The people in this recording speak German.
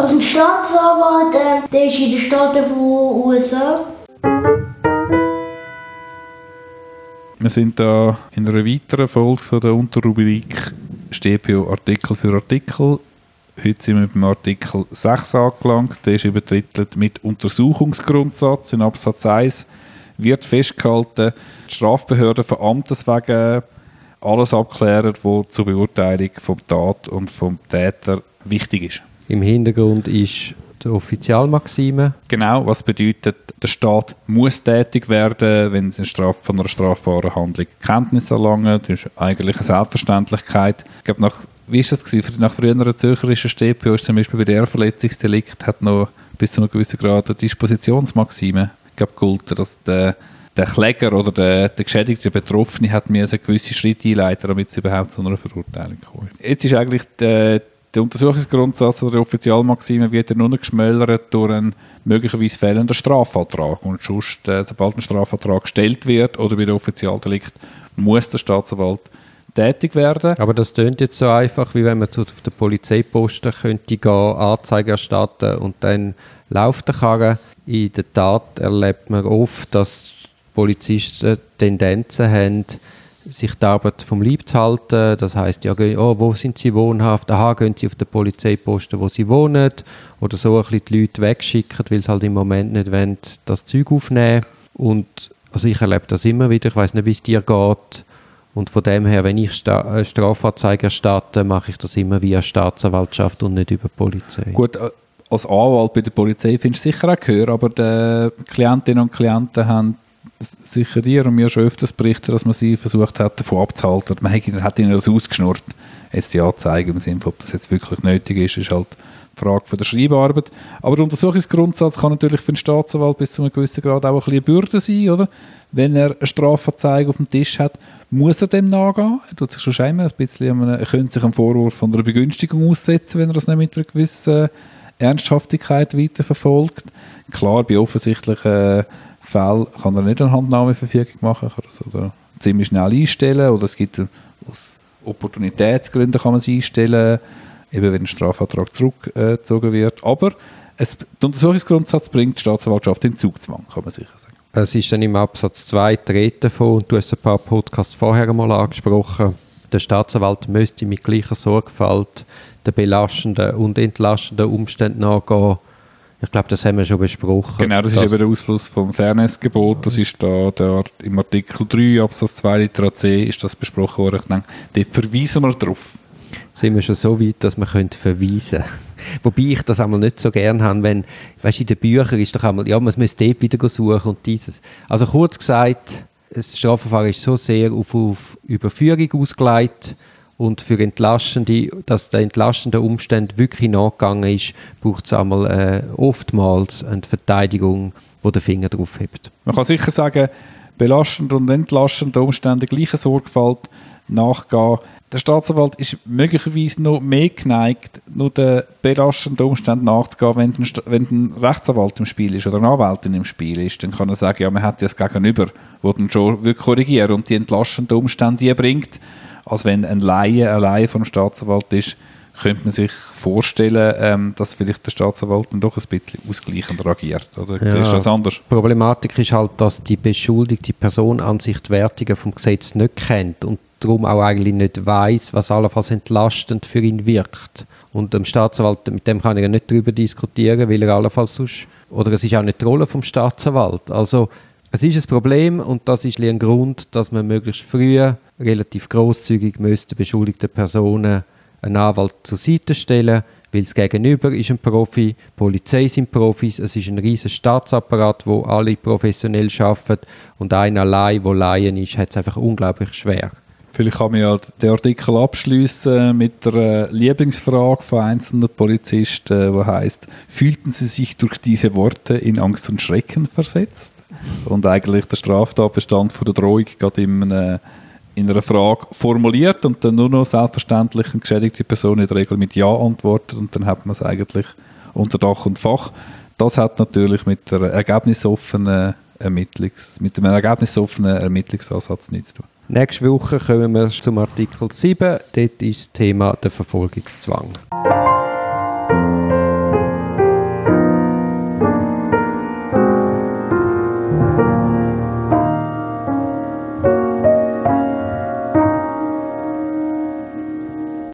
Also ein Staatsanwalt, äh, der ist in den Staaten von USA. Wir sind da in einer weiteren Folge von der Unterrubrik StPO Artikel für Artikel. Heute sind wir beim Artikel 6 angelangt. Der ist übertitelt mit Untersuchungsgrundsatz. In Absatz 1 wird festgehalten, die Strafbehörden von Amtes wegen alles abklären, was zur Beurteilung vom Tat und vom Täter wichtig ist. Im Hintergrund ist die Offizialmaxime. Genau, was bedeutet, der Staat muss tätig werden, wenn Straf von einer strafbaren Handlung Kenntnis erlangen. Das ist eigentlich eine Selbstverständlichkeit. Ich glaube, nach, wie ist das gewesen? Nach früheren zürcherischen StPO ist zum Beispiel bei der Verletzungsdelikt hat noch bis zu einem gewissen Grad eine Dispositionsmaxime gehalten, dass der der Kläger oder der, der geschädigte Betroffene hat mir gewisse Schritte einleiten, damit es überhaupt zu einer Verurteilung kommt. Jetzt ist eigentlich der, der Untersuchungsgrundsatz oder die Offizialmaxime wird nur noch geschmälert durch einen möglicherweise fehlenden Strafantrag. Und sonst, äh, sobald ein Strafantrag gestellt wird oder bei der Offizialdelikt, muss der Staatsanwalt tätig werden. Aber das tönt jetzt so einfach, wie wenn man zu, auf den Polizeiposten könnte gehen, Anzeige erstatten und dann läuft der Karre. In der Tat erlebt man oft, dass Polizisten Tendenzen haben, sich die Arbeit vom Leib zu halten. Das heißt, ja, oh, wo sind sie wohnhaft? Aha, gehen sie auf den Polizeiposten, wo sie wohnen. Oder so ein bisschen die Leute wegschicken, weil sie halt im Moment nicht wollen, das Zeug aufnehmen Und also ich erlebe das immer wieder. Ich weiß nicht, wie es dir geht. Und von dem her, wenn ich Sta Strafanzeige erstatte, mache ich das immer via Staatsanwaltschaft und nicht über Polizei. Gut, äh, als Anwalt bei der Polizei findest du sicher auch gehört, aber die Klientinnen und Klienten haben sicher dir und mir schon öfters berichtet, dass man sie versucht hat, davon abzuhalten. Man hat ihnen das ausgeschnurrt. Jetzt die Anzeige im Sinne, ob das jetzt wirklich nötig ist, ist halt die Frage von der Schreibarbeit. Aber der Untersuchungsgrundsatz kann natürlich für den Staatsanwalt bis zu einem gewissen Grad auch ein bisschen eine Bürde sein, oder? Wenn er eine Strafanzeige auf dem Tisch hat, muss er dem nachgehen. Er tut sich schon scheinbar ein bisschen, er könnte sich einem Vorwurf von einer Begünstigung aussetzen, wenn er das nicht mit einer gewissen Ernsthaftigkeit weiterverfolgt. Klar, bei offensichtlichen Fällen kann er nicht eine Handnahmeverfügung machen, kann das oder ziemlich schnell einstellen oder es gibt aus Opportunitätsgründen kann man es einstellen, eben wenn ein Strafantrag zurückgezogen wird. Aber es, der Untersuchungsgrundsatz bringt die Staatsanwaltschaft in Zugzwang, kann man sicher sagen. Es ist dann im Absatz 2 treten davon, und du hast ein paar Podcasts vorher mal angesprochen, der Staatsanwalt müsste mit gleicher Sorgfalt den belastenden und entlastenden Umständen nachgehen, ich glaube, das haben wir schon besprochen. Genau, das ist eben der Ausfluss vom Fairnessgebot. Das ist da der, im Artikel 3 Absatz 2 Litera C ist das besprochen worden. Ich denke, dort verweisen wir drauf. Sind wir schon so weit, dass wir können verweisen können. Wobei ich das einmal nicht so gerne habe, wenn, weißt in den Büchern ist doch einmal, ja, man muss dort wieder suchen und dieses. Also kurz gesagt, das Strafverfahren ist so sehr auf, auf Überführung ausgelegt, und für entlastende, dass der entlastende Umstand wirklich nachgegangen ist, braucht es einmal äh, oftmals eine Verteidigung, die den Finger drauf hebt. Man kann sicher sagen, belastende und entlastende Umstände gleicher Sorgfalt nachgehen. Der Staatsanwalt ist möglicherweise noch mehr geneigt, nur den belastenden Umständen nachzugehen, wenn ein, wenn ein Rechtsanwalt im Spiel ist oder eine Anwältin im Spiel ist. Dann kann er sagen, ja, man hat das Gegenüber, wo dann schon korrigieren und die entlastenden Umstände bringt als wenn ein Laie allein vom Staatsanwalt ist, könnte man sich vorstellen, ähm, dass vielleicht der Staatsanwalt dann doch ein bisschen ausgleichender agiert. Oder ja. ist das anders? Die Problematik ist halt, dass die beschuldigte Person an sich die Wertungen vom Gesetz nicht kennt und darum auch eigentlich nicht weiß, was allenfalls entlastend für ihn wirkt. Und dem Staatsanwalt, mit dem kann ich ja nicht darüber diskutieren, weil er allenfalls sonst, oder es ist auch nicht die Rolle vom Staatsanwalt. Also es ist ein Problem und das ist ein Grund, dass man möglichst früh relativ großzügig müsste beschuldigte Personen einen Anwalt zur Seite stellen, weil das Gegenüber ist ein Profi, die Polizei sind Profis, es ist ein riesiger Staatsapparat, wo alle professionell arbeiten und einer allein, der Laien ist, hat es einfach unglaublich schwer. Vielleicht kann man ja den Artikel abschließen mit der Lieblingsfrage von einzelnen Polizisten, die heißt: Fühlten Sie sich durch diese Worte in Angst und Schrecken versetzt? und eigentlich der Straftatbestand von der Drohung gerade in, einem, in einer Frage formuliert und dann nur noch selbstverständlich eine geschädigte Person in der Regel mit Ja antwortet und dann hat man es eigentlich unter Dach und Fach. Das hat natürlich mit der ergebnisoffenen Ermittlungs, mit dem ergebnisoffenen Ermittlungsansatz nichts zu tun. Nächste Woche kommen wir zum Artikel 7. Dort ist das Thema der Verfolgungszwang.